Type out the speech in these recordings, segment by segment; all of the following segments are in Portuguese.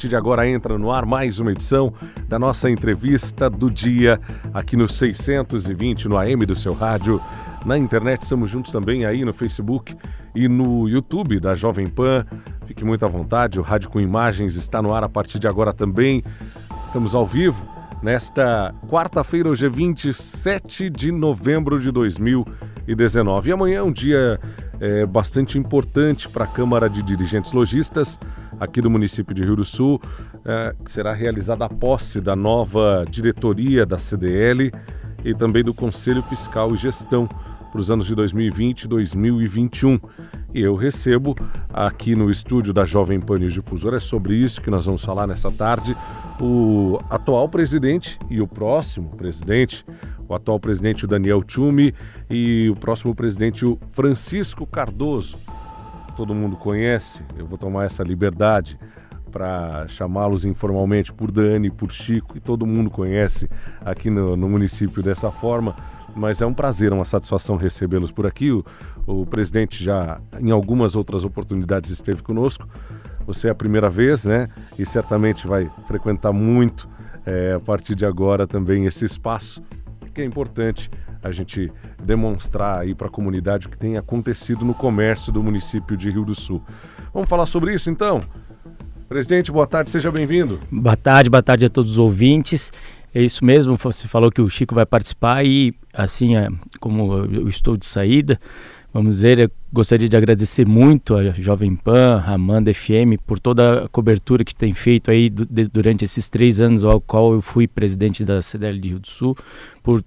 partir de agora entra no ar mais uma edição da nossa entrevista do dia aqui no 620 no AM do seu rádio. Na internet estamos juntos também aí no Facebook e no YouTube da Jovem Pan. Fique muito à vontade, o Rádio com Imagens está no ar a partir de agora também. Estamos ao vivo nesta quarta-feira, hoje é 27 de novembro de 2019. E amanhã é um dia é, bastante importante para a Câmara de Dirigentes Logistas aqui do município de Rio do Sul, é, será realizada a posse da nova diretoria da CDL e também do Conselho Fiscal e Gestão para os anos de 2020 e 2021. E eu recebo aqui no estúdio da Jovem Pan News Difusora, é sobre isso que nós vamos falar nessa tarde, o atual presidente e o próximo presidente, o atual presidente o Daniel Tchumi e o próximo presidente o Francisco Cardoso. Todo mundo conhece, eu vou tomar essa liberdade para chamá-los informalmente por Dani, por Chico, e todo mundo conhece aqui no, no município dessa forma mas é um prazer, uma satisfação recebê-los por aqui. O, o, presidente já, em algumas outras oportunidades, esteve conosco. Você é a primeira vez, né? E certamente vai frequentar muito é, a partir de agora também esse espaço, que é importante a gente demonstrar aí para a comunidade o que tem acontecido no comércio do município de Rio do Sul. Vamos falar sobre isso então? Presidente, boa tarde, seja bem-vindo. Boa tarde, boa tarde a todos os ouvintes. É isso mesmo, você falou que o Chico vai participar e assim, é, como eu estou de saída, vamos dizer, gostaria de agradecer muito a Jovem Pan, a Amanda FM, por toda a cobertura que tem feito aí durante esses três anos ao qual eu fui presidente da CDL de Rio do Sul, por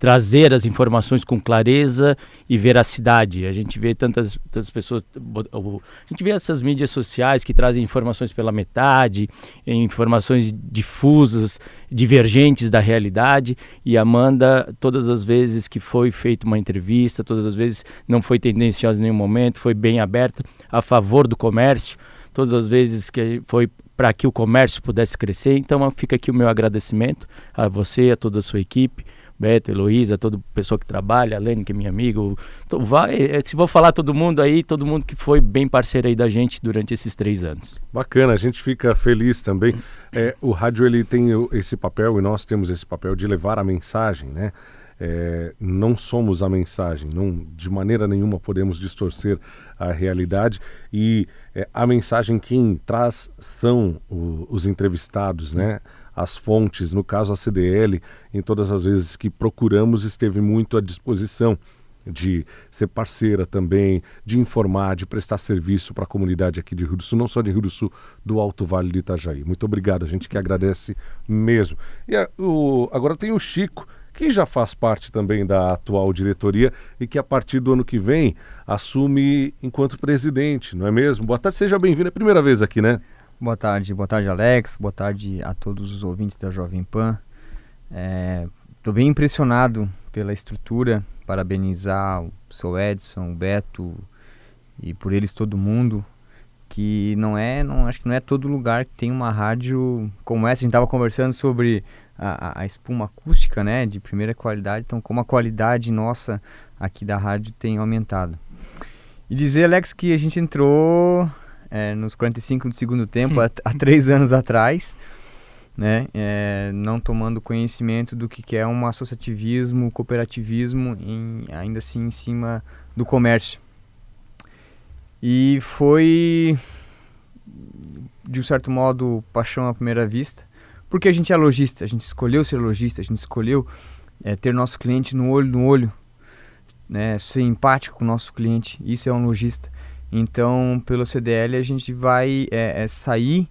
trazer as informações com clareza e veracidade. A gente vê tantas, tantas pessoas, a gente vê essas mídias sociais que trazem informações pela metade, informações difusas, divergentes da realidade. E Amanda, todas as vezes que foi feita uma entrevista, todas as vezes não foi tendenciosa em nenhum momento, foi bem aberta a favor do comércio. Todas as vezes que foi para que o comércio pudesse crescer. Então fica aqui o meu agradecimento a você, a toda a sua equipe Beto, Heloísa, todo o pessoal que trabalha, a Lene, que é minha amiga. vai, é, se vou falar todo mundo aí, todo mundo que foi bem parceiro aí da gente durante esses três anos. Bacana, a gente fica feliz também. É, o rádio ele tem esse papel e nós temos esse papel de levar a mensagem, né? É, não somos a mensagem, não, de maneira nenhuma podemos distorcer a realidade e é, a mensagem quem traz são o, os entrevistados, né? As fontes, no caso a CDL, em todas as vezes que procuramos, esteve muito à disposição de ser parceira também, de informar, de prestar serviço para a comunidade aqui de Rio do Sul, não só de Rio do Sul, do Alto Vale de Itajaí. Muito obrigado, a gente que agradece mesmo. E a, o, agora tem o Chico, que já faz parte também da atual diretoria e que a partir do ano que vem assume enquanto presidente, não é mesmo? Boa tarde, seja bem-vindo, é a primeira vez aqui, né? Boa tarde, boa tarde Alex, boa tarde a todos os ouvintes da Jovem Pan. Estou é, bem impressionado pela estrutura, parabenizar o seu Edson, o Beto e por eles todo mundo, que não é, não acho que não é todo lugar que tem uma rádio como essa. A gente estava conversando sobre a, a, espuma acústica, né, de primeira qualidade, então como a qualidade nossa aqui da rádio tem aumentado. E dizer, Alex, que a gente entrou é, nos 45 do segundo tempo, há, há, três anos atrás, né, é, não tomando conhecimento do que, que é um associativismo, cooperativismo, em, ainda assim em cima do comércio. E foi, de um certo modo, paixão à primeira vista, porque a gente é lojista, a gente escolheu ser lojista, a gente escolheu é, ter nosso cliente no olho no olho, né, ser empático com o nosso cliente, isso é um lojista. Então, pelo CDL, a gente vai é, é sair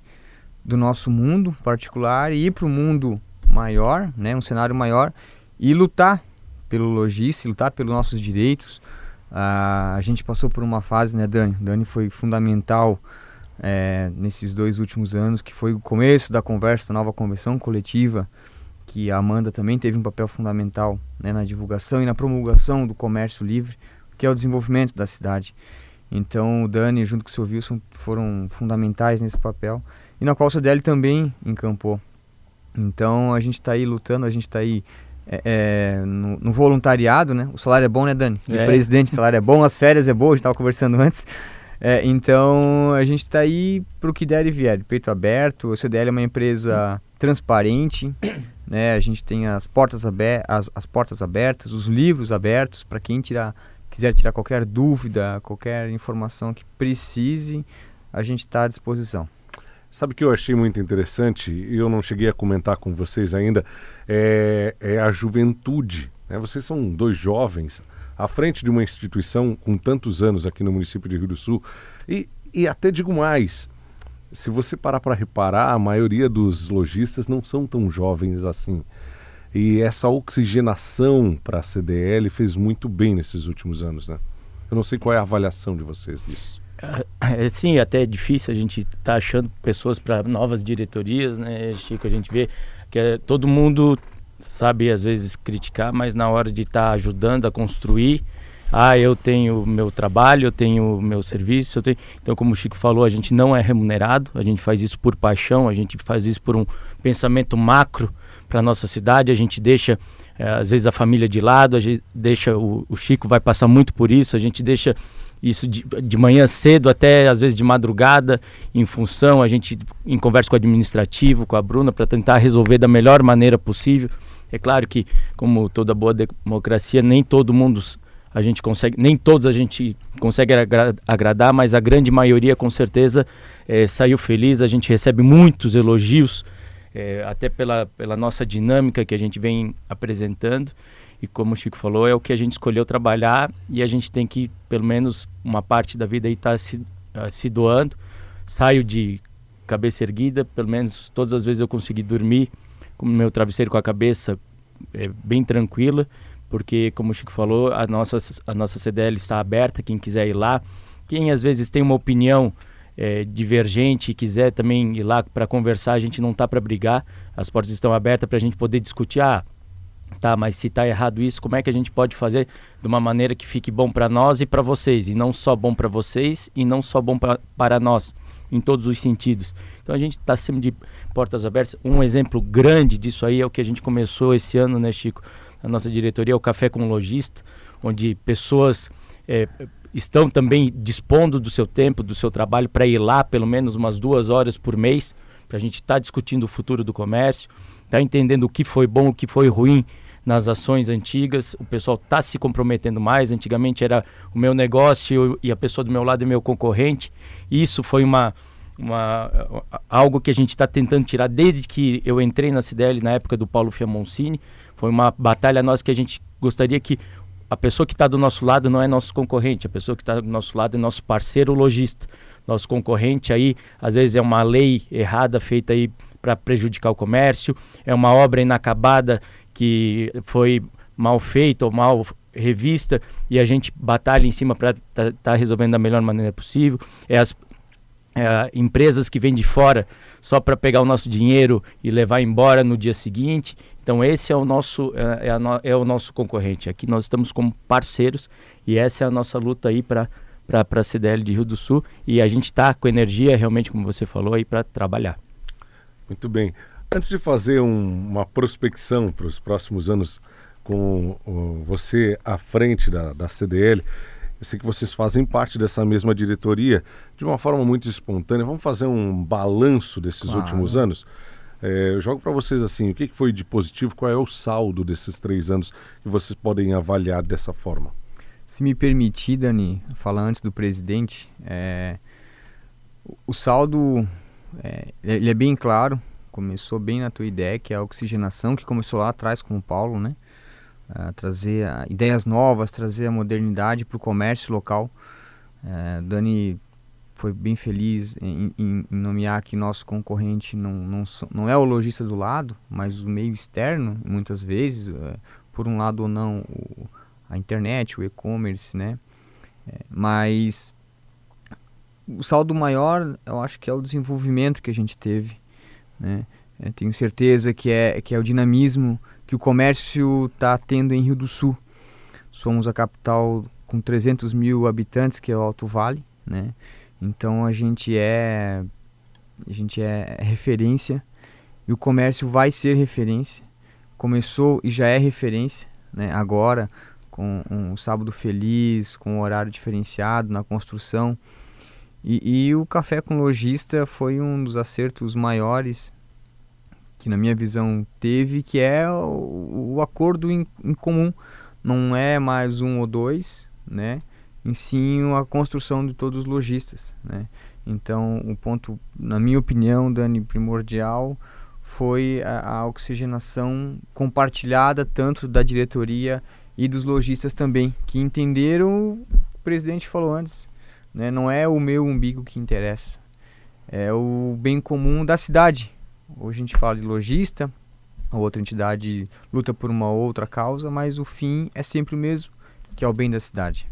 do nosso mundo particular e ir para o mundo maior, né, um cenário maior, e lutar pelo logista, lutar pelos nossos direitos. Ah, a gente passou por uma fase, né, Dani? Dani foi fundamental é, nesses dois últimos anos, que foi o começo da conversa da nova convenção coletiva, que a Amanda também teve um papel fundamental né, na divulgação e na promulgação do comércio livre, que é o desenvolvimento da cidade. Então o Dani junto com o seu Wilson foram fundamentais nesse papel e na qual o CDL também encampou. Então a gente está aí lutando, a gente está aí é, é, no, no, voluntariado, né? O salário é bom, né, Dani? É. presidente, o salário é bom, as férias é boa, a gente estava conversando antes. É, então a gente está aí para o que der e vier, peito aberto. O CDL é uma empresa transparente, né? A gente tem as portas, aber as, as portas abertas, os livros abertos para quem tirar, quiser tirar qualquer dúvida, qualquer informação que precise, a gente está à disposição. Sabe o que eu achei muito interessante, e eu não cheguei a comentar com vocês ainda, é, é a juventude. Né? Vocês são dois jovens à frente de uma instituição com tantos anos aqui no município de Rio do Sul. E, e até digo mais, se você parar para reparar, a maioria dos lojistas não são tão jovens assim. E essa oxigenação para a CDL fez muito bem nesses últimos anos, né? Eu não sei qual é a avaliação de vocês disso. É, sim, até é difícil a gente estar tá achando pessoas para novas diretorias, né, Chico? A gente vê que é, todo mundo sabe às vezes criticar, mas na hora de estar tá ajudando a construir, ah, eu tenho meu trabalho, eu tenho meu serviço, tenho... então como o Chico falou, a gente não é remunerado, a gente faz isso por paixão, a gente faz isso por um pensamento macro para nossa cidade, a gente deixa é, às vezes a família de lado, a gente deixa o, o Chico vai passar muito por isso, a gente deixa isso de, de manhã cedo até às vezes de madrugada, em função, a gente em conversa com o administrativo, com a Bruna, para tentar resolver da melhor maneira possível. É claro que, como toda boa democracia, nem todo mundo a gente consegue, nem todos a gente consegue agra agradar, mas a grande maioria com certeza é, saiu feliz. A gente recebe muitos elogios, é, até pela, pela nossa dinâmica que a gente vem apresentando. E como o Chico falou, é o que a gente escolheu trabalhar e a gente tem que, pelo menos, uma parte da vida aí estar tá se, uh, se doando. Saio de cabeça erguida, pelo menos todas as vezes eu consegui dormir com o meu travesseiro com a cabeça é, bem tranquila, porque, como o Chico falou, a nossa, a nossa CDL está aberta, quem quiser ir lá. Quem às vezes tem uma opinião é, divergente e quiser também ir lá para conversar, a gente não está para brigar, as portas estão abertas para a gente poder discutir. Ah, Tá, mas se está errado isso, como é que a gente pode fazer de uma maneira que fique bom para nós e para vocês, e não só bom para vocês e não só bom para nós, em todos os sentidos. Então a gente está sempre de portas abertas. Um exemplo grande disso aí é o que a gente começou esse ano, né, Chico? Na nossa diretoria, o Café com Lojista, onde pessoas é, estão também dispondo do seu tempo, do seu trabalho, para ir lá pelo menos umas duas horas por mês, para a gente estar tá discutindo o futuro do comércio, está entendendo o que foi bom, o que foi ruim nas ações antigas, o pessoal está se comprometendo mais. Antigamente era o meu negócio e a pessoa do meu lado é meu concorrente. Isso foi uma, uma algo que a gente está tentando tirar desde que eu entrei na CDL na época do Paulo Fiamoncini. Foi uma batalha nossa que a gente gostaria que a pessoa que está do nosso lado não é nosso concorrente, a pessoa que está do nosso lado é nosso parceiro lojista. Nosso concorrente aí, às vezes é uma lei errada feita aí para prejudicar o comércio, é uma obra inacabada que foi mal feita ou mal revista e a gente batalha em cima para estar tá, tá resolvendo da melhor maneira possível. É as é, empresas que vêm de fora só para pegar o nosso dinheiro e levar embora no dia seguinte. Então esse é o nosso é, é, no, é o nosso concorrente. Aqui nós estamos como parceiros e essa é a nossa luta aí para para a CDL de Rio do Sul e a gente está com energia realmente como você falou aí para trabalhar. Muito bem. Antes de fazer um, uma prospecção para os próximos anos com uh, você à frente da, da CDL, eu sei que vocês fazem parte dessa mesma diretoria de uma forma muito espontânea. Vamos fazer um balanço desses claro. últimos anos? É, eu jogo para vocês assim: o que foi de positivo? Qual é o saldo desses três anos que vocês podem avaliar dessa forma? Se me permitir, Dani, falar antes do presidente, é, o saldo é, ele é bem claro, começou bem na tua ideia, que é a oxigenação, que começou lá atrás com o Paulo, né? Trazer ideias novas, trazer a modernidade para o comércio local. Uh, Dani foi bem feliz em, em, nomear que nosso concorrente não, não, não é o lojista do lado, mas o meio externo, muitas vezes, uh, por um lado ou não, o, a internet, o e-commerce, né? É, mas o saldo maior, eu acho que é o desenvolvimento que a gente teve, né? Tenho certeza que é, que é o dinamismo que o comércio está tendo em Rio do Sul. Somos a capital com 300 mil habitantes, que é o Alto Vale, né? Então a gente é a gente é referência e o comércio vai ser referência. Começou e já é referência, né? Agora com um sábado feliz, com um horário diferenciado na construção E, e, o café com lojista foi um dos acertos maiores que na minha visão teve, que é o, o acordo em, em, comum. Não é mais um ou dois, né? Em sim a construção de todos os lojistas, né? Então, o ponto, na minha opinião, Dani, primordial foi a, a oxigenação compartilhada tanto da diretoria e dos lojistas também, que entenderam o presidente falou antes, né? Não é o meu umbigo que interessa, é o bem comum da cidade. Hoje a gente fala de lojista, outra entidade luta por uma outra causa, mas o fim é sempre o mesmo, que é o bem da cidade.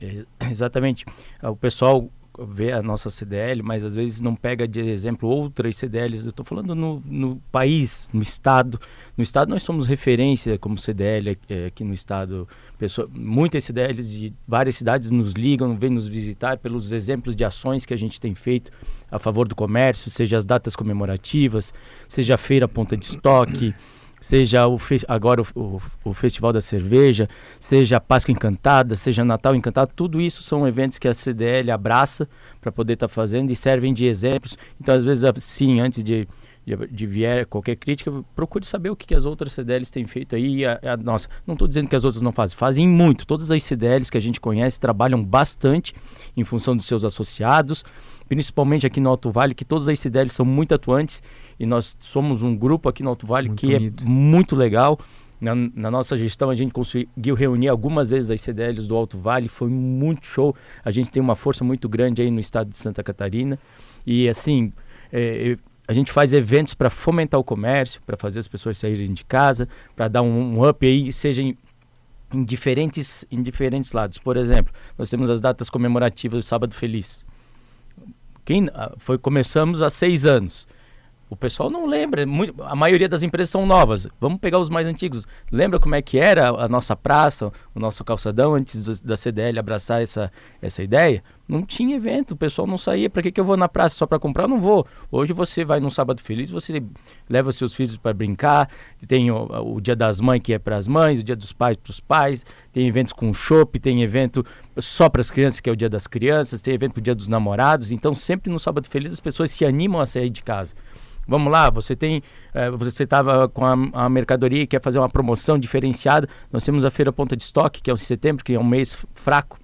É, exatamente. O pessoal vê a nossa CDL, mas às vezes não pega de exemplo outras CDLs. Eu estou falando no, no, país, no estado. No estado nós somos referência como CDL é, aqui no estado. Pessoa, muitas CDLs de várias cidades nos ligam, vêm nos visitar pelos exemplos de ações que a gente tem feito a favor do comércio, seja as datas comemorativas, seja a feira ponta de estoque seja o agora o, o, o, Festival da Cerveja, seja a Páscoa Encantada, seja Natal Encantado, tudo isso são eventos que a CDL abraça para poder estar tá fazendo e servem de exemplos. Então, às vezes, assim, antes de, de, de vier qualquer crítica, procure saber o que, que as outras CDLs têm feito aí. A, a nossa, não estou dizendo que as outras não fazem, fazem muito. Todas as CDLs que a gente conhece trabalham bastante em função dos seus associados, principalmente aqui no Alto Vale, que todas as CDLs são muito atuantes e nós somos um grupo aqui no Alto Vale muito que é bonito. é muito legal. Na, na, nossa gestão, a gente conseguiu reunir algumas vezes as CDLs do Alto Vale, foi muito show. A gente tem uma força muito grande aí no estado de Santa Catarina. E assim, é, a gente faz eventos para fomentar o comércio, para fazer as pessoas saírem de casa, para dar um, um, up aí, seja em, em, diferentes, em diferentes lados. Por exemplo, nós temos as datas comemorativas do Sábado Feliz. Quem, ah, foi, começamos há seis anos. O pessoal não lembra, muito, a maioria das empresas são novas. Vamos pegar os mais antigos. Lembra como é que era a nossa praça, o nosso calçadão antes do, da CDL abraçar essa, essa ideia? Não tinha evento, o pessoal não saía. Para que, que eu vou na praça só para comprar? Eu não vou. Hoje você vai num sábado feliz, você leva seus filhos para brincar. Tem o, o, dia das mães que é para as mães, o dia dos pais para os pais. Tem eventos com shopping, tem evento só para as crianças que é o dia das crianças, tem evento para o dia dos namorados. Então sempre no sábado feliz as pessoas se animam a sair de casa. Vamos lá, você tem, é, você estava com a, a, mercadoria e quer fazer uma promoção diferenciada. Nós temos a feira ponta de estoque, que é o setembro, que é um mês fraco.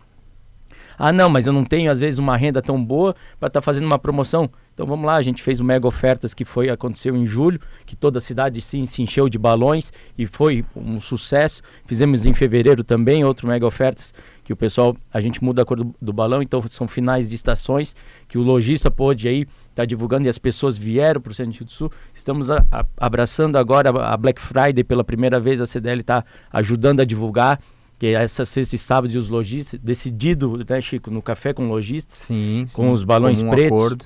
Ah, não, mas eu não tenho às vezes uma renda tão boa para estar tá fazendo uma promoção. Então vamos lá, a gente fez o mega ofertas que foi aconteceu em julho, que toda a cidade sim se encheu de balões e foi um sucesso. Fizemos em fevereiro também outro mega ofertas que o pessoal, a gente muda a cor do, do balão, então são finais de estações que o lojista pôde aí está divulgando e as pessoas vieram para o Centro do Sul. Estamos a, a, abraçando agora a Black Friday pela primeira vez, a CDL está ajudando a divulgar que é essa sexta e sábado os lojistas, decidido, né, Chico, no café com lojistas, sim, sim, com os balões um pretos. Acordo.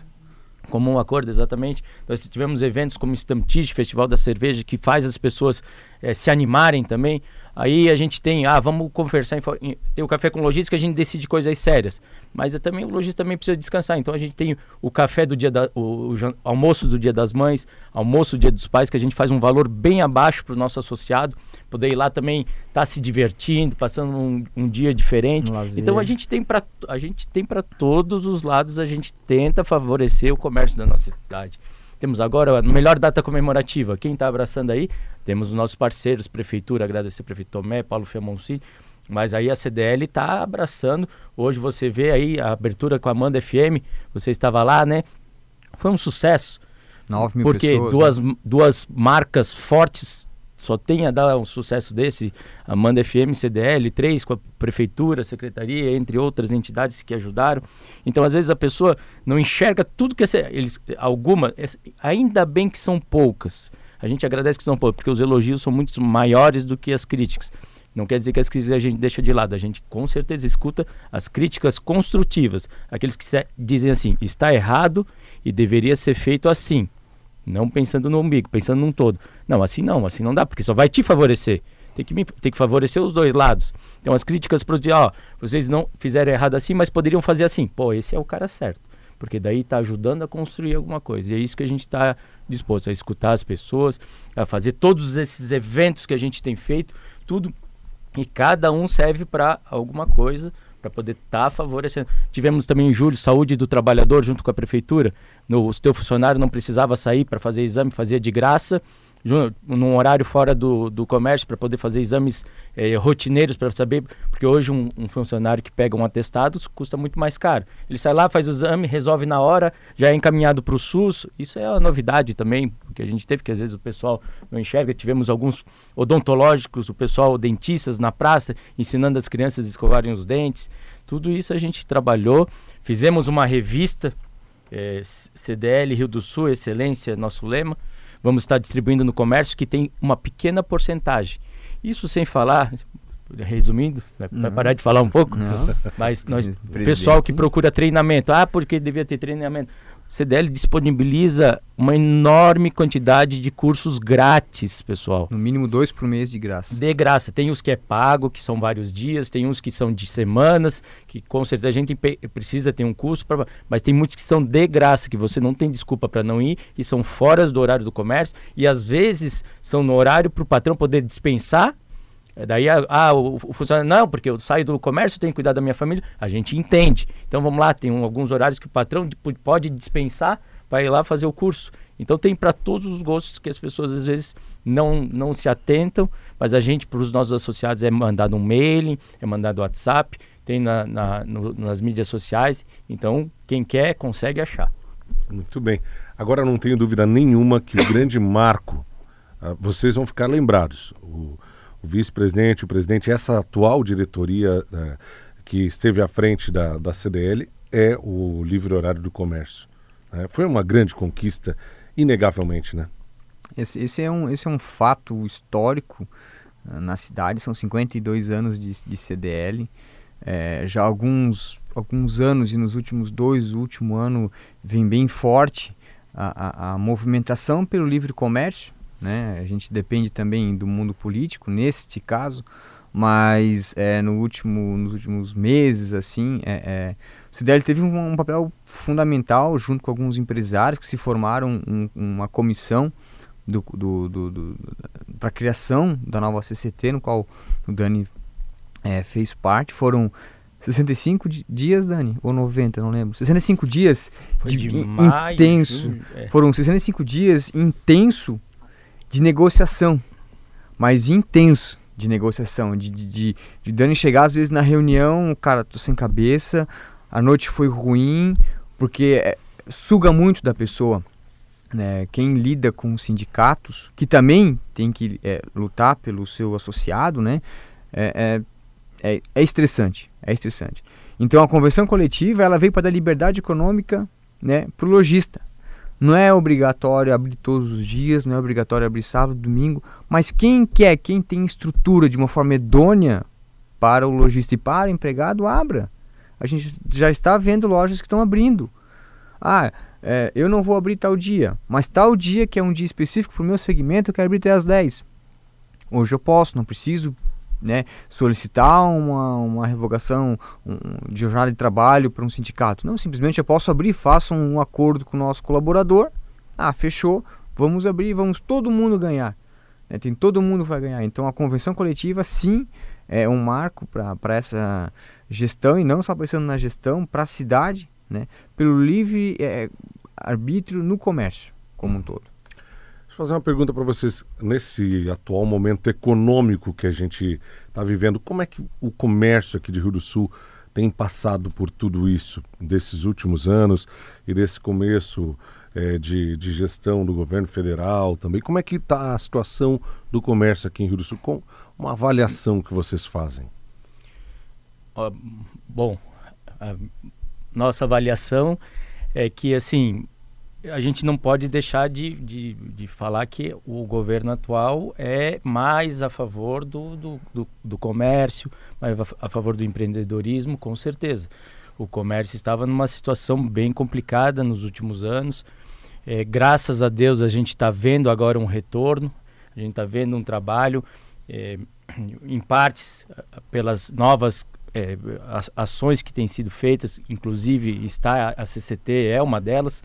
Como um acordo, exatamente. Nós tivemos eventos como Stamptige, Festival da Cerveja, que faz as pessoas é, se animarem também. Aí a gente tem, ah, vamos conversar, em, tem o café com lojista que a gente decide coisas sérias. Mas é também o lojista também precisa descansar. Então a gente tem o café do dia da, o, o, almoço do dia das mães, almoço do dia dos pais, que a gente faz um valor bem abaixo para o nosso associado, poder ir lá também estar tá se divertindo, passando um, um dia diferente. Um então a gente tem para a gente tem para todos os lados, a gente tenta favorecer o comércio da nossa cidade. Temos agora a melhor data comemorativa. Quem está abraçando aí? Temos os nossos parceiros, Prefeitura, agradecer Prefeito Tomé, Paulo Fiamonci. Mas aí a CDL está abraçando. Hoje você vê aí a abertura com a Amanda FM. Você estava lá, né? Foi um sucesso. 9 mil porque pessoas. Porque duas, né? duas marcas fortes só tem a dar um sucesso desse, Amanda FM, CDL, três com a prefeitura, secretaria, entre outras entidades que ajudaram. Então, às vezes a pessoa não enxerga tudo que essa, eles, alguma, ainda bem que são poucas. A gente agradece que são poucas, porque os elogios são muito maiores do que as críticas. Não quer dizer que as críticas a gente deixa de lado, a gente com certeza escuta as críticas construtivas, aqueles que dizem assim, está errado e deveria ser feito assim. Não pensando no umbigo, pensando num todo. Não, assim não, assim não dá, porque só vai te favorecer. Tem que, tem que favorecer os dois lados. Então as críticas para ó, vocês não fizeram errado assim, mas poderiam fazer assim. Pô, esse é o cara certo. Porque daí está ajudando a construir alguma coisa. E é isso que a gente está disposto a escutar as pessoas, a fazer todos esses eventos que a gente tem feito, tudo. E cada um serve para alguma coisa para poder estar tá favorecendo. Tivemos também em julho saúde do trabalhador junto com a prefeitura. No, o teu funcionário não precisava sair para fazer exame, fazia de graça num horário fora do, do comércio para poder fazer exames eh, rotineiros para saber, porque hoje um, um, funcionário que pega um atestado custa muito mais caro. Ele sai lá, faz o exame, resolve na hora, já é encaminhado para o SUS. Isso é uma novidade também, porque a gente teve que às vezes o pessoal não enxerga. Tivemos alguns odontológicos, o pessoal dentistas na praça ensinando as crianças a escovarem os dentes. Tudo isso a gente trabalhou. Fizemos uma revista, eh, CDL Rio do Sul, Excelência, nosso lema vamos estar distribuindo no comércio que tem uma pequena porcentagem. Isso sem falar, resumindo, vai uhum. parar de falar um pouco, Não. mas nós, pessoal que procura treinamento, ah, porque devia ter treinamento. CDL disponibiliza uma enorme quantidade de cursos grátis, pessoal. No mínimo dois por mês de graça. De graça. Tem os que é pago, que são vários dias, tem uns que são de semanas, que com certeza a gente precisa ter um curso, pra, mas tem muitos que são de graça, que você não tem desculpa para não ir, e são fora do horário do comércio, e às vezes são no horário para o patrão poder dispensar daí, ah, ah, o, o funcionário, não, porque eu saio do comércio, tenho que cuidar da minha família. A gente entende. Então vamos lá, tem um, alguns horários que o patrão pode dispensar para ir lá fazer o curso. Então tem para todos os gostos que as pessoas às vezes não, não se atentam, mas a gente, para os nossos associados, é mandado um mailing, é mandado WhatsApp, tem na, na no, nas mídias sociais. Então, quem quer, consegue achar. Muito bem. Agora não tenho dúvida nenhuma que o grande marco, uh, vocês vão ficar lembrados. O, o vice-presidente, o presidente, essa atual diretoria né, que esteve à frente da, da CDL é o livre horário do comércio. Né? Foi uma grande conquista, inegavelmente, né? Esse, esse, é, um, esse é um fato histórico uh, na cidade, são 52 anos de, de CDL. É, já alguns, alguns anos, e nos últimos dois, o último ano, vem bem forte a, a, a movimentação pelo livre comércio né? A gente depende também do mundo político neste caso, mas é, no último, nos últimos meses, assim, é, é, o CIDEL teve um, um, papel fundamental junto com alguns empresários que se formaram um, uma comissão do, do, do, do para a criação da nova CCT, no qual o Dani é, fez parte. Foram 65 dias, Dani? Ou 90, não lembro. 65 dias Foi de, de maio, intenso. É. Foram 65 dias intenso de negociação, mas intenso de negociação, de, de, de, de Dani chegar às vezes na reunião, cara, tô sem cabeça, a noite foi ruim, porque é, suga muito da pessoa. Né? Quem lida com sindicatos, que também tem que é, lutar pelo seu associado, né? É, é, é, é estressante, é estressante. Então a convenção coletiva ela veio para dar liberdade econômica né, para o lojista. Não é obrigatório abrir todos os dias, não é obrigatório abrir sábado, domingo, mas quem quer, quem tem estrutura de uma forma idônea para o lojista e para o empregado, abra. A gente já está vendo lojas que estão abrindo. Ah, é, eu não vou abrir tal dia, mas tal dia que é um dia específico para o meu segmento, eu quero abrir até às 10. Hoje eu posso, não preciso né, solicitar uma, uma revogação um, de jornada de trabalho para um sindicato. Não, simplesmente eu posso abrir, faço um acordo com o nosso colaborador. Ah, fechou, vamos abrir, vamos todo mundo ganhar. Né, tem todo mundo vai ganhar. Então a convenção coletiva, sim, é um marco para essa gestão e não só pensando na gestão, para a cidade, né, pelo livre é, arbítrio no comércio como um todo fazer uma pergunta para vocês. Nesse atual momento econômico que a gente está vivendo, como é que o comércio aqui de Rio do Sul tem passado por tudo isso, desses últimos anos e desse começo é, de, de, gestão do governo federal também? Como é que está a situação do comércio aqui em Rio do Sul? Com uma avaliação que vocês fazem? bom, a nossa avaliação é que, assim, a gente não pode deixar de, de, de, falar que o governo atual é mais a favor do, do, do, do comércio, mais a favor do empreendedorismo, com certeza. O comércio estava numa situação bem complicada nos últimos anos. É, graças a Deus a gente está vendo agora um retorno, a gente está vendo um trabalho, é, em partes pelas novas é, ações que têm sido feitas, inclusive está a CCT é uma delas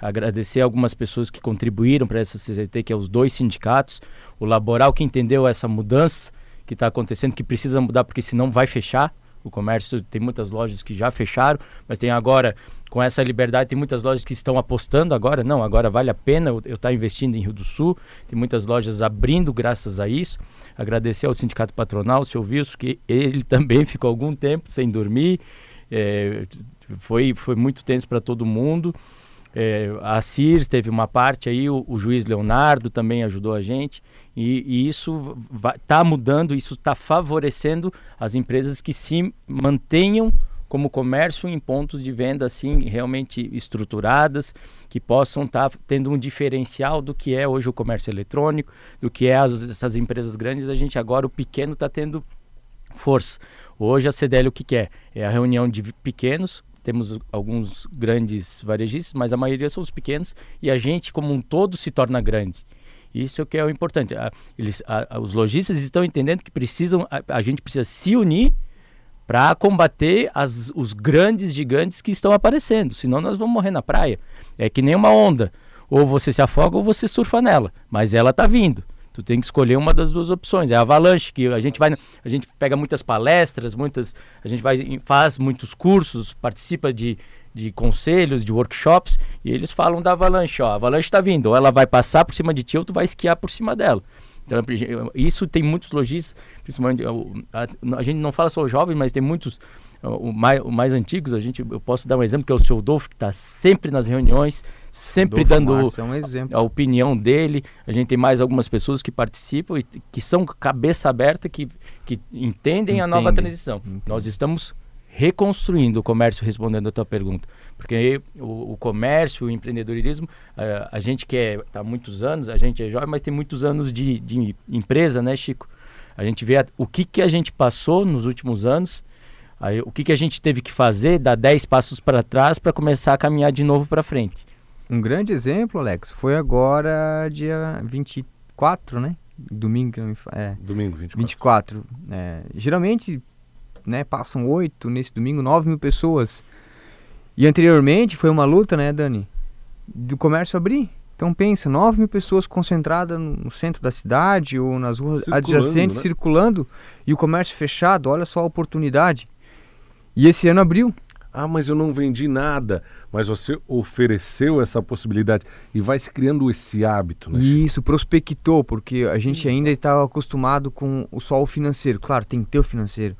agradecer algumas pessoas que contribuíram para essa CCT, que é os dois sindicatos, o Laboral que entendeu essa mudança que está acontecendo, que precisa mudar porque senão vai fechar, O comércio tem muitas lojas que já fecharam, mas tem agora, com essa liberdade, tem muitas lojas que estão apostando agora. Não, agora vale a pena eu estar tá investindo em Rio do Sul. Tem muitas lojas abrindo graças a isso. Agradecer ao Sindicato Patronal, seu Wilson, que ele também ficou algum tempo sem dormir. É, foi, foi muito tenso para todo mundo. É, a CIRS teve uma parte aí, o, o juiz Leonardo também ajudou a gente. E, e isso está mudando, isso está favorecendo as empresas que se mantenham como comércio em pontos de venda assim realmente estruturadas, que possam estar tá tendo um diferencial do que é hoje o comércio eletrônico, do que é as, essas empresas grandes. A gente agora, o pequeno, está tendo força. Hoje a CDL o que, que é? É a reunião de pequenos, temos alguns grandes varejistas, mas a maioria são os pequenos e a gente como um todo se torna grande. Isso é o que é o importante. Eles, a, os lojistas estão entendendo que precisam, a, a gente precisa se unir para combater as, os grandes gigantes que estão aparecendo. Senão nós vamos morrer na praia. É que nem uma onda. Ou você se afoga ou você surfa nela. Mas ela está vindo. Tu tem que escolher uma das duas opções. É a avalanche que a gente vai, a gente pega muitas palestras, muitas, a gente vai faz muitos cursos, participa de, de conselhos, de workshops, e eles falam da avalanche, ó, a avalanche está vindo, ou ela vai passar por cima de ti ou tu vai esquiar por cima dela. Então, isso tem muitos lojistas, principalmente, a, a gente não fala só jovens, mas tem muitos, o mais, o mais antigos, a gente, eu posso dar um exemplo, que é o seu Dolfo, que está sempre nas reuniões, sempre dando é um a opinião dele. A gente tem mais algumas pessoas que participam e que são cabeça aberta, que, que entendem Entende. a nova transição. Entende. Nós estamos reconstruindo o comércio, respondendo a tua pergunta. Porque o, o comércio, o empreendedorismo, a, a gente que está há muitos anos, a gente é jovem, mas tem muitos anos de, de empresa, né, Chico? A gente vê a, o que, que a gente passou nos últimos anos, aí, o que, que a gente teve que fazer, dar 10 passos para trás para começar a caminhar de novo para frente. Um grande exemplo, Alex, foi agora dia 24, né? Domingo, é, Domingo 24. 24. É, geralmente né, passam oito, nesse domingo, nove mil pessoas. E anteriormente foi uma luta, né, Dani, do comércio abrir. Então pensa, 9 mil pessoas concentradas no centro da cidade ou nas ruas circulando, adjacentes né? circulando e o comércio fechado, olha só a oportunidade. E esse ano abriu. Ah, mas eu não vendi nada. Mas você ofereceu essa possibilidade e vai se criando esse hábito, né? Isso, prospectou, porque a gente Isso. ainda estava acostumado com o só o financeiro. Claro, tem que ter o financeiro.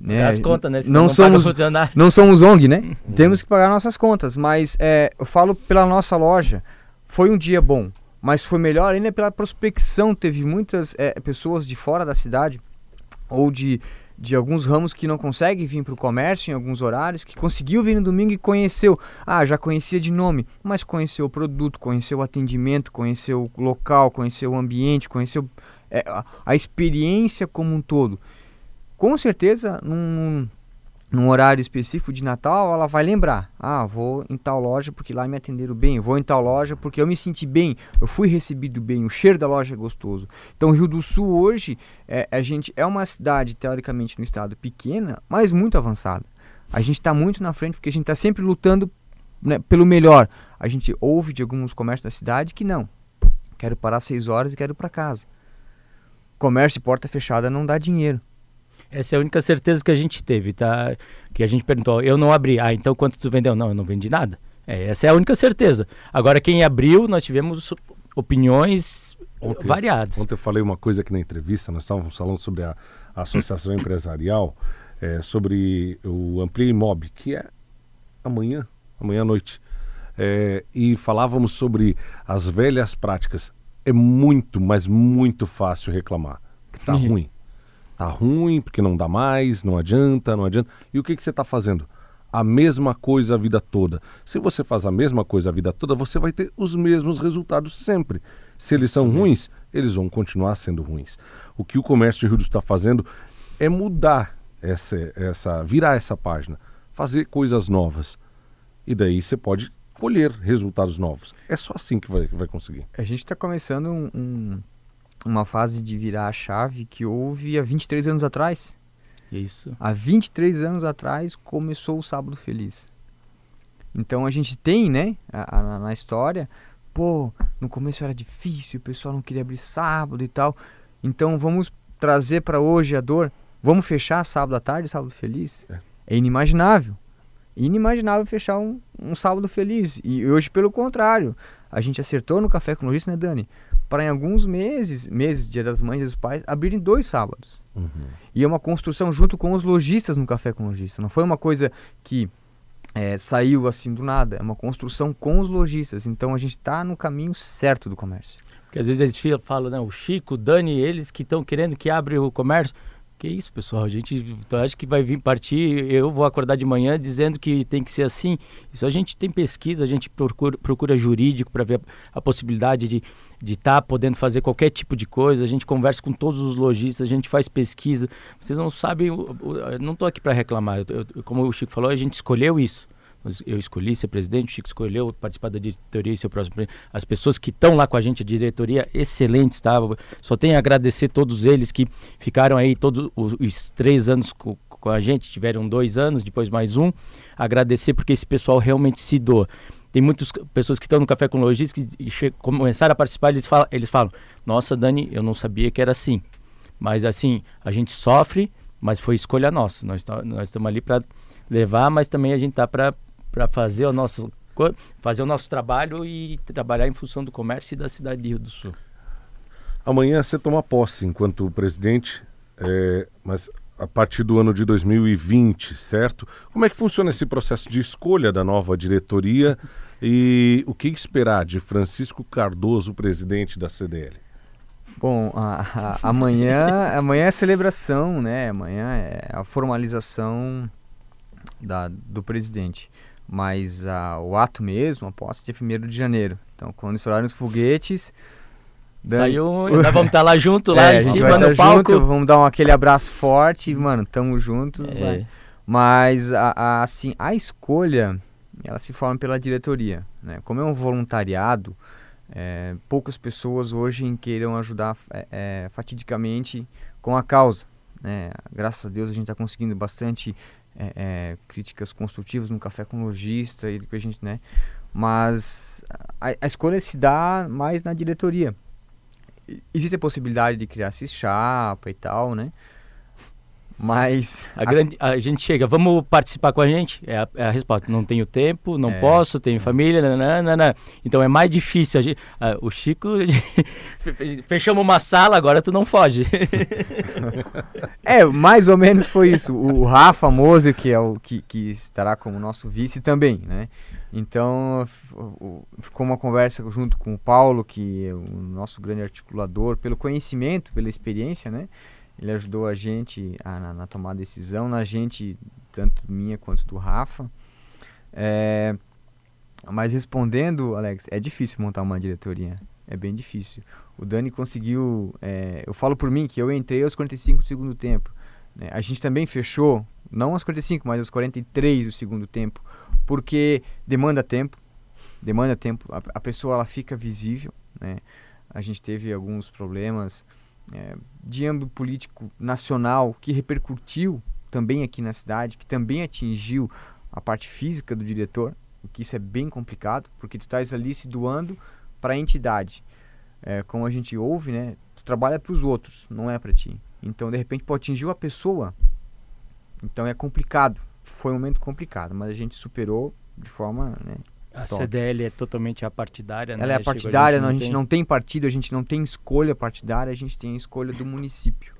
Né? As contas, né? não, não somos não somos ONG, né? Uhum. Temos que pagar nossas contas, mas é, eu falo pela nossa loja. Foi um dia bom, mas foi melhor ainda pela prospecção. Teve muitas é, pessoas de fora da cidade ou de, de alguns ramos que não conseguem vir para o comércio em alguns horários, que conseguiu vir no domingo e conheceu. Ah, já conhecia de nome, mas conheceu o produto, conheceu o atendimento, conheceu o local, conheceu o ambiente, conheceu é, a, a experiência como um todo com certeza, num, num horário específico de Natal, ela vai lembrar: ah, vou em tal loja porque lá me atenderam bem, vou em tal loja porque eu me senti bem, eu fui recebido bem, o cheiro da loja é gostoso. Então, Rio do Sul hoje, é, a gente é uma cidade, teoricamente, no estado pequena, mas muito avançada. A gente está muito na frente porque a gente está sempre lutando né, pelo melhor. A gente ouve de alguns comércios da cidade que não. Quero parar seis horas e quero ir para casa. Comércio porta fechada não dá dinheiro. Essa é a única certeza que a gente teve, tá? Que a gente perguntou, eu não abri. Ah, então quanto tu vendeu? Não, eu não vendi nada. É, essa é a única certeza. Agora, quem abriu, nós tivemos opiniões ontem, variadas. Ontem eu falei uma coisa aqui na entrevista, nós estávamos falando sobre a, a associação empresarial, é, sobre o Amplia Imob, que é amanhã, amanhã à noite. É, e falávamos sobre as velhas práticas. É muito, mas muito fácil reclamar. Que tá uhum. ruim tá ruim, porque não dá mais, não adianta, não adianta. E o que, que você está fazendo? A mesma coisa a vida toda. Se você faz a mesma coisa a vida toda, você vai ter os mesmos resultados sempre. Se eles Isso são mesmo. ruins, eles vão continuar sendo ruins. O que o comércio de Rio do está fazendo é mudar essa, essa, virar essa página, fazer coisas novas. E daí você pode colher resultados novos. É só assim que vai, vai conseguir. A gente está começando um, um uma fase de virar a chave que houve há 23 anos atrás. Isso. Há 23 anos atrás começou o Sábado Feliz. Então a gente tem, né, a, a, na história, pô, no começo era difícil, o pessoal não queria abrir sábado e tal. Então vamos trazer para hoje a dor. Vamos fechar sábado à tarde, sábado feliz? É, é inimaginável. Inimaginável fechar um, um sábado feliz. E hoje, pelo contrário, a gente acertou no Café com Logista, né, Dani? Para em alguns meses, meses, Dia das Mães e dos Pais, abrirem dois sábados. Uhum. E é uma construção junto com os lojistas no Café com Lojista. Não foi uma coisa que é, saiu assim do nada. É uma construção com os lojistas. Então a gente está no caminho certo do comércio. Porque às vezes eles falam, né, o Chico, o Dani, eles que estão querendo que abra o comércio. Que isso, pessoal? A gente então, acha que vai vir partir. Eu vou acordar de manhã dizendo que tem que ser assim. Isso a gente tem pesquisa, a gente procura, procura jurídico para ver a, a, possibilidade de estar tá podendo fazer qualquer tipo de coisa. A gente conversa com todos os lojistas, a gente faz pesquisa. Vocês não sabem, eu, eu não estou aqui para reclamar. Eu, como o Chico falou, a gente escolheu isso eu escolhi ser presidente, o Chico escolheu participar da diretoria e ser o próximo presidente. As pessoas que estão lá com a gente, a diretoria, excelentes, tá? Só tenho a agradecer todos eles que ficaram aí todos os três anos com, com a gente, tiveram dois anos, depois mais um. Agradecer porque esse pessoal realmente se doa. Tem muitas pessoas que estão no Café com Logística que começaram a participar, eles falam, eles falam, nossa Dani, eu não sabia que era assim. Mas assim, a gente sofre, mas foi escolha nossa. Nós tá, nós estamos ali para levar, mas também a gente está para para fazer o nosso fazer o nosso trabalho e trabalhar em função do comércio e da cidade de Rio do Sul. Amanhã você toma posse enquanto presidente, é, mas a partir do ano de 2020, certo? Como é que funciona esse processo de escolha da nova diretoria e o que esperar de Francisco Cardoso, presidente da CDL? Bom, a, a, amanhã, amanhã é celebração, né? Amanhã é a formalização da, do presidente. Mas uh, o ato mesmo, a posse, é dia 1 de janeiro. Então, quando estourarem os foguetes. Saiu, nós vamos estar lá junto, lá é, em cima no palco. Junto, vamos dar um, aquele abraço forte, mano, tamo junto. É. Mas, a, a, assim, a escolha, ela se forma pela diretoria. Né? Como é um voluntariado, é, poucas pessoas hoje queiram ajudar é, é, fatidicamente com a causa. Né? Graças a Deus a gente está conseguindo bastante é, é, críticas construtivas no café com lojista e a gente, né? Mas a, a, escolha se dá mais na diretoria. Existe a possibilidade de criar chapa e tal, né? Mas. A, grande, a gente chega, vamos participar com a gente? É a, é a resposta. Não tenho tempo, não é, posso, tenho é. família, nanana. Então é mais difícil. Gente, o Chico, fechamos uma sala, agora tu não foge. é, mais ou menos foi isso. O Rafa Moser, que é o que, que estará como nosso vice também, né? Então ficou uma conversa junto com o Paulo, que é o nosso grande articulador, pelo conhecimento, pela experiência, né? Ele ajudou a gente a, na, na tomar decisão, na gente, tanto minha quanto do Rafa. É, mas respondendo, Alex, é difícil montar uma diretoria. É bem difícil. O Dani conseguiu. É, eu falo por mim que eu entrei aos 45 do segundo tempo. Né? A gente também fechou, não aos 45, mas aos 43 do segundo tempo, porque demanda tempo. Demanda tempo. A, a pessoa ela fica visível. Né? A gente teve alguns problemas é, de âmbito político nacional que repercutiu também aqui na cidade, que também atingiu a parte física do diretor, o que isso é bem complicado, porque tu estás ali se doando para a entidade. É, como a gente ouve, né, tu trabalha para os outros, não é para ti. Então, de repente, pode atingir a pessoa. Então, é complicado. Foi um momento complicado, mas a gente superou de forma né, a Top. CDL é totalmente apartidária, né? Ela é partidária, a gente, não, a gente tem... não tem partido, a gente não tem escolha partidária, a gente tem a escolha do município.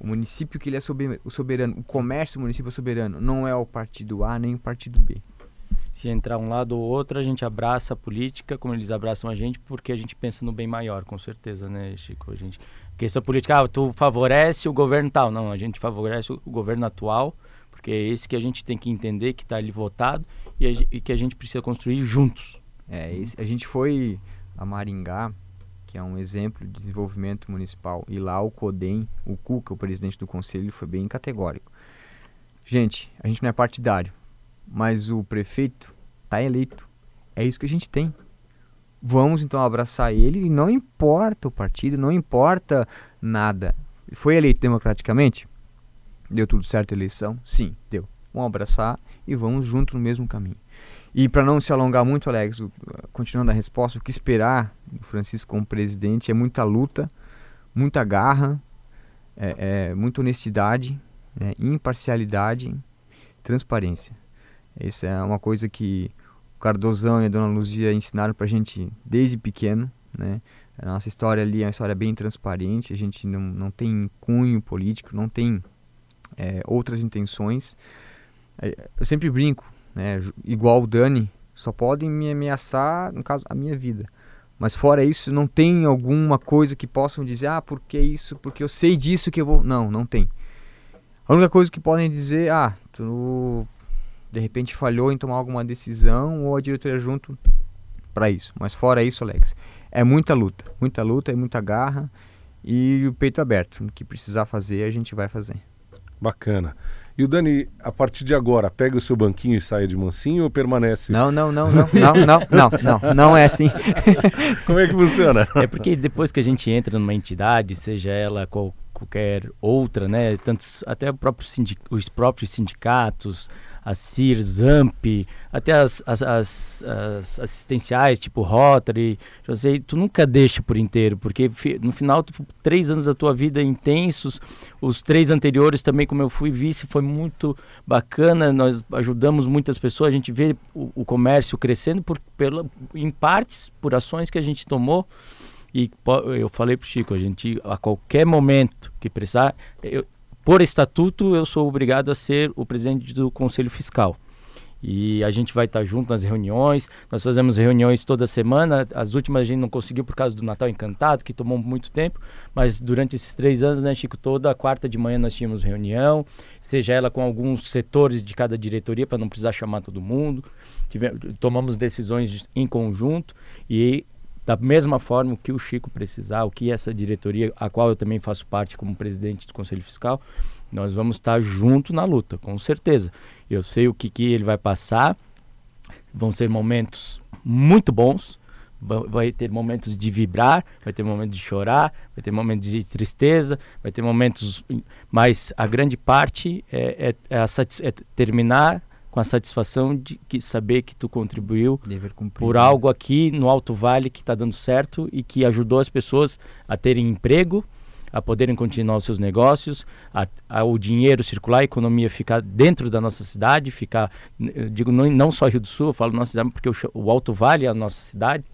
O município que ele é soberano, o comércio do município é soberano, não é o partido A nem o partido B. Se entrar um lado ou outro, a gente abraça a política, como eles abraçam a gente, porque a gente pensa no bem maior, com certeza, né, Chico? A gente, porque essa política, ah, tu favorece o governo tal. Não, a gente favorece o governo atual, porque é esse que a gente tem que entender que está ali votado e, a, e, que a gente precisa construir juntos. É, esse, a gente foi a Maringá, que é um exemplo de desenvolvimento municipal, e lá o CODEM, o Cuca, o presidente do conselho, foi bem categórico. Gente, a gente não é partidário, mas o prefeito está eleito. É isso que a gente tem. Vamos então abraçar ele e não importa o partido, não importa nada. Foi eleito democraticamente? Deu tudo certo a eleição? Sim, deu. Vamos abraçar e vamos juntos no mesmo caminho. E para não se alongar muito, Alex, continuando a resposta, o que esperar do Francisco como presidente é muita luta, muita garra, é, é muita honestidade, né, imparcialidade, transparência. Isso é uma coisa que o Cardozão e a Dona Luzia ensinaram para a gente desde pequeno, né? A nossa história ali é uma história bem transparente, a gente não, não tem cunho político, não tem é, outras intenções. É, eu sempre brinco, né? igual o Dani, só podem me ameaçar, no caso, a minha vida. Mas fora isso, não tem alguma coisa que possam dizer, ah, por que isso? Porque eu sei disso que eu vou. Não, não tem. A única coisa que podem dizer, ah, tu de repente falhou em tomar alguma decisão ou a diretoria junto para isso. Mas fora isso, Alex, é muita luta, muita luta e muita garra e o peito aberto. O que precisar fazer, a gente vai fazer. Bacana. E o Dani, a partir de agora, pega o seu banquinho e sai de mansinho ou permanece? Não, não, não, não, não, não, não, não, não é assim. Como é que funciona? É porque depois que a gente entra numa entidade, seja ela qual, qualquer outra, né, tantos até próprio sindic, os próprios sindicatos, a CIR, ZAMP, até as, as, as, as, assistenciais, tipo Rotary, já sei, tu nunca deixa por inteiro, porque no final, tu, três anos da tua vida intensos, os três anteriores também, como eu fui vice, foi muito bacana, nós ajudamos muitas pessoas, a gente vê o, o comércio crescendo por, pela, em partes por ações que a gente tomou, e eu falei para o Chico, a gente, a qualquer momento que precisar, eu, por estatuto, eu sou obrigado a ser o presidente do Conselho Fiscal. E a gente vai estar junto nas reuniões. Nós fazemos reuniões toda semana. As últimas a gente não conseguiu por causa do Natal Encantado, que tomou muito tempo. Mas durante esses três anos, né, Chico, toda quarta de manhã nós tínhamos reunião, seja ela com alguns setores de cada diretoria, para não precisar chamar todo mundo. Tomamos decisões em conjunto e da mesma forma que o Chico precisar, o que essa diretoria, a qual eu também faço parte como presidente do Conselho Fiscal, nós vamos estar junto na luta, com certeza. Eu sei o que, que ele vai passar, vão ser momentos muito bons, vai ter momentos de vibrar, vai ter momentos de chorar, vai ter momentos de tristeza, vai ter momentos, mas a grande parte é, é, é, é terminar com a satisfação de que saber que tu contribuiu por né? algo aqui no Alto Vale que está dando certo e que ajudou as pessoas a terem emprego, a poderem continuar os seus negócios, a, a, o dinheiro circular, a economia ficar dentro da nossa cidade, ficar, digo não, não só Rio do Sul, eu falo nossa cidade porque o, o Alto Vale é a nossa cidade,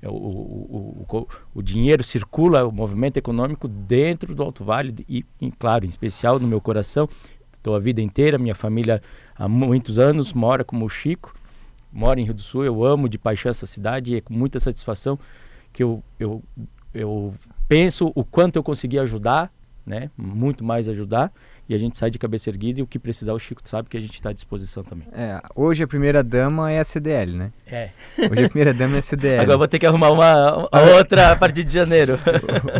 é o, o, o, o, dinheiro circula, o movimento econômico dentro do Alto Vale e, e claro, em especial no meu coração, estou a vida inteira, minha família há muitos anos, mora como o Chico, mora em Rio do Sul, eu amo de paixão essa cidade e é com muita satisfação que eu, eu, eu penso o quanto eu consegui ajudar, né? Muito mais ajudar. E a gente sai de cabeça erguida e o que precisar o Chico sabe que a gente está à disposição também. É, hoje a primeira dama é a CDL, né? É. Hoje a primeira dama é a CDL. Agora vou ter que arrumar uma, uma outra a partir de janeiro.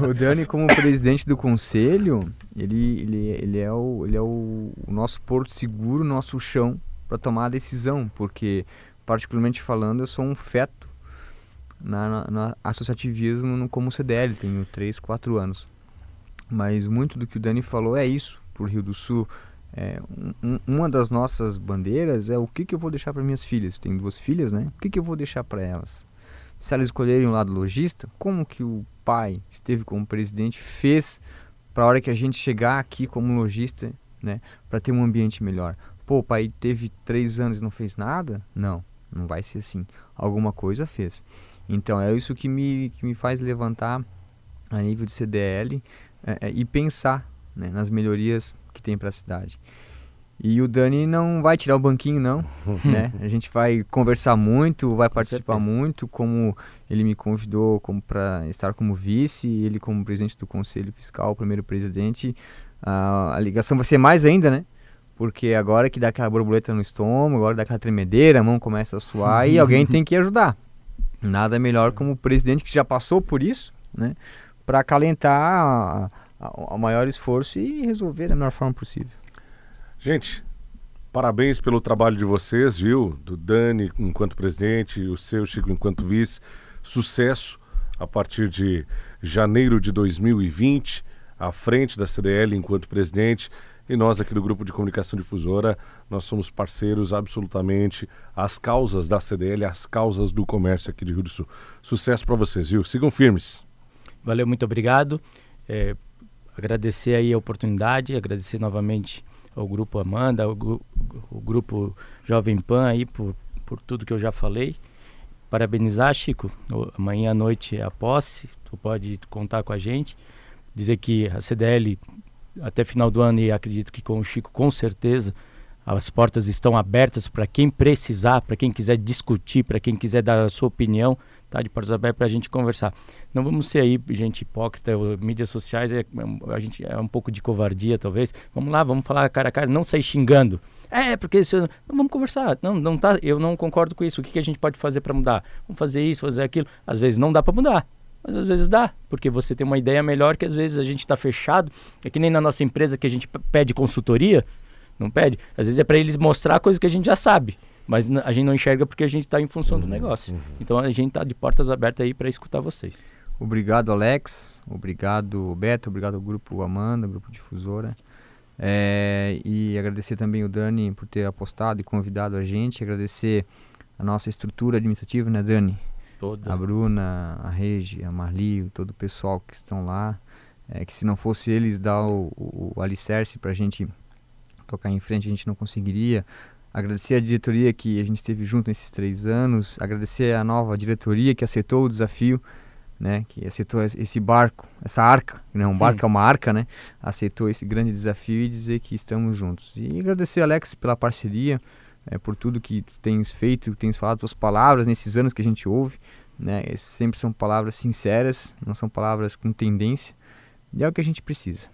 o, o Dani, como presidente do conselho, ele, ele, ele é, o, ele é o, o nosso porto seguro, nosso chão para tomar a decisão, porque, particularmente falando, eu sou um feto na, na, na associativismo no, como CDL, tenho 3, 4 anos. Mas muito do que o Dani falou é isso para o Rio do Sul. É, um, uma das nossas bandeiras é o que, que eu vou deixar para minhas filhas. Tenho duas filhas, né? O que, que eu vou deixar para elas? Se elas escolherem o lado lojista, como que o pai esteve como presidente fez para a hora que a gente chegar aqui como lojista, né? Para ter um ambiente melhor. Pô, o pai teve três anos e não fez nada? Não, não vai ser assim. Alguma coisa fez. Então é isso que me, que me faz levantar a nível de CDL é, é, e pensar né, nas melhorias que tem para a cidade. E o Dani não vai tirar o banquinho, não. né? A gente vai conversar muito, vai participar muito, como ele me convidou como para estar como vice, ele como presidente do Conselho Fiscal, primeiro presidente. a ligação vai ser mais ainda, né? Porque agora que dá aquela borboleta no estômago, agora dá aquela tremedeira, a mão começa a suar e alguém tem que ajudar. Nada melhor como presidente que já passou por isso, né? Para acalentar ao maior esforço e resolver da melhor forma possível. Gente, parabéns pelo trabalho de vocês, viu? Do Dani enquanto presidente, o seu Chico enquanto vice. Sucesso a partir de janeiro de 2020, à frente da CDL enquanto presidente. E nós aqui do Grupo de Comunicação Difusora, nós somos parceiros absolutamente às causas da CDL, às causas do comércio aqui de Rio do Sul. Sucesso para vocês, viu? Sigam firmes. Valeu, muito obrigado. É, agradecer aí a oportunidade, agradecer novamente ao grupo Amanda, ao, ao grupo Jovem Pan aí por, por tudo que eu já falei. Parabenizar, Chico. Amanhã à noite é a posse, tu pode contar com a gente. Dizer que a CDL até final do ano e acredito que com o Chico com certeza as portas estão abertas para quem precisar, para quem quiser discutir, para quem quiser dar a sua opinião, tá de portas abertas para a gente conversar. Não vamos ser aí gente hipócrita, mídias sociais é, a gente é um pouco de covardia talvez. Vamos lá, vamos falar cara a cara, não sair xingando. É, porque isso, não, vamos conversar. Não, não tá, eu não concordo com isso. O que, que a gente pode fazer para mudar? Vamos fazer isso, fazer aquilo. Às vezes não dá para mudar mas às vezes dá, porque você tem uma ideia melhor que às vezes a gente está fechado. É que nem na nossa empresa que a gente pede consultoria, não pede. Às vezes é para eles mostrar coisas que a gente já sabe, mas a gente não enxerga porque a gente está em função uhum, do negócio. Uhum. Então a gente está de portas abertas aí para escutar vocês. Obrigado, Alex. Obrigado, Beto. Obrigado ao grupo Amanda, grupo Difusora. É, e agradecer também o Dani por ter apostado e convidado a gente. Agradecer a nossa estrutura administrativa, né, Dani? Toda. A Bruna, a Regi, a Marli, todo o pessoal que estão lá. É, que se não fosse eles dar o, o, o alicerce para a gente tocar em frente, a gente não conseguiria. Agradecer a diretoria que a gente esteve junto nesses três anos. Agradecer a nova diretoria que aceitou o desafio, né? Que aceitou esse barco, essa arca, não né? um barco é uma arca, né? Aceitou esse grande desafio e dizer que estamos juntos. E agradecer Alex pela parceria, é, por tudo que tens feito, tens falado suas palavras nesses anos que a gente ouve, né? sempre são palavras sinceras, não são palavras com tendência. E é o que a gente precisa.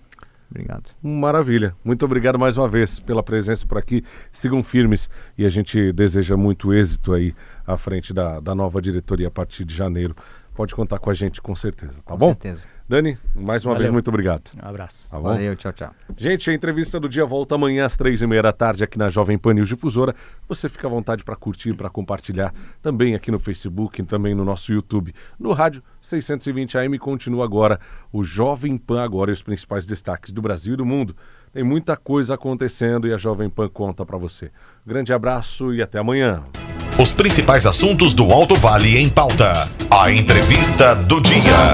Obrigado. Maravilha. Muito obrigado mais uma vez pela presença por aqui. Sigam firmes e a gente deseja muito êxito aí à frente da, da nova diretoria a partir de janeiro pode contar com a gente com certeza, tá com bom? certeza. Dani, mais uma Valeu. vez, muito obrigado. Um abraço. Tá Valeu, tchau, tchau. Gente, a entrevista do dia volta amanhã às três e meia da tarde aqui na Jovem Pan News Difusora. Você fica à vontade para curtir, para compartilhar também aqui no Facebook e também no nosso YouTube. No rádio 620 AM continua agora o Jovem Pan Agora e os principais destaques do Brasil e do mundo. Tem muita coisa acontecendo e a Jovem Pan conta para você. Grande abraço e até amanhã. Os principais assuntos do Alto Vale em pauta. A entrevista do dia.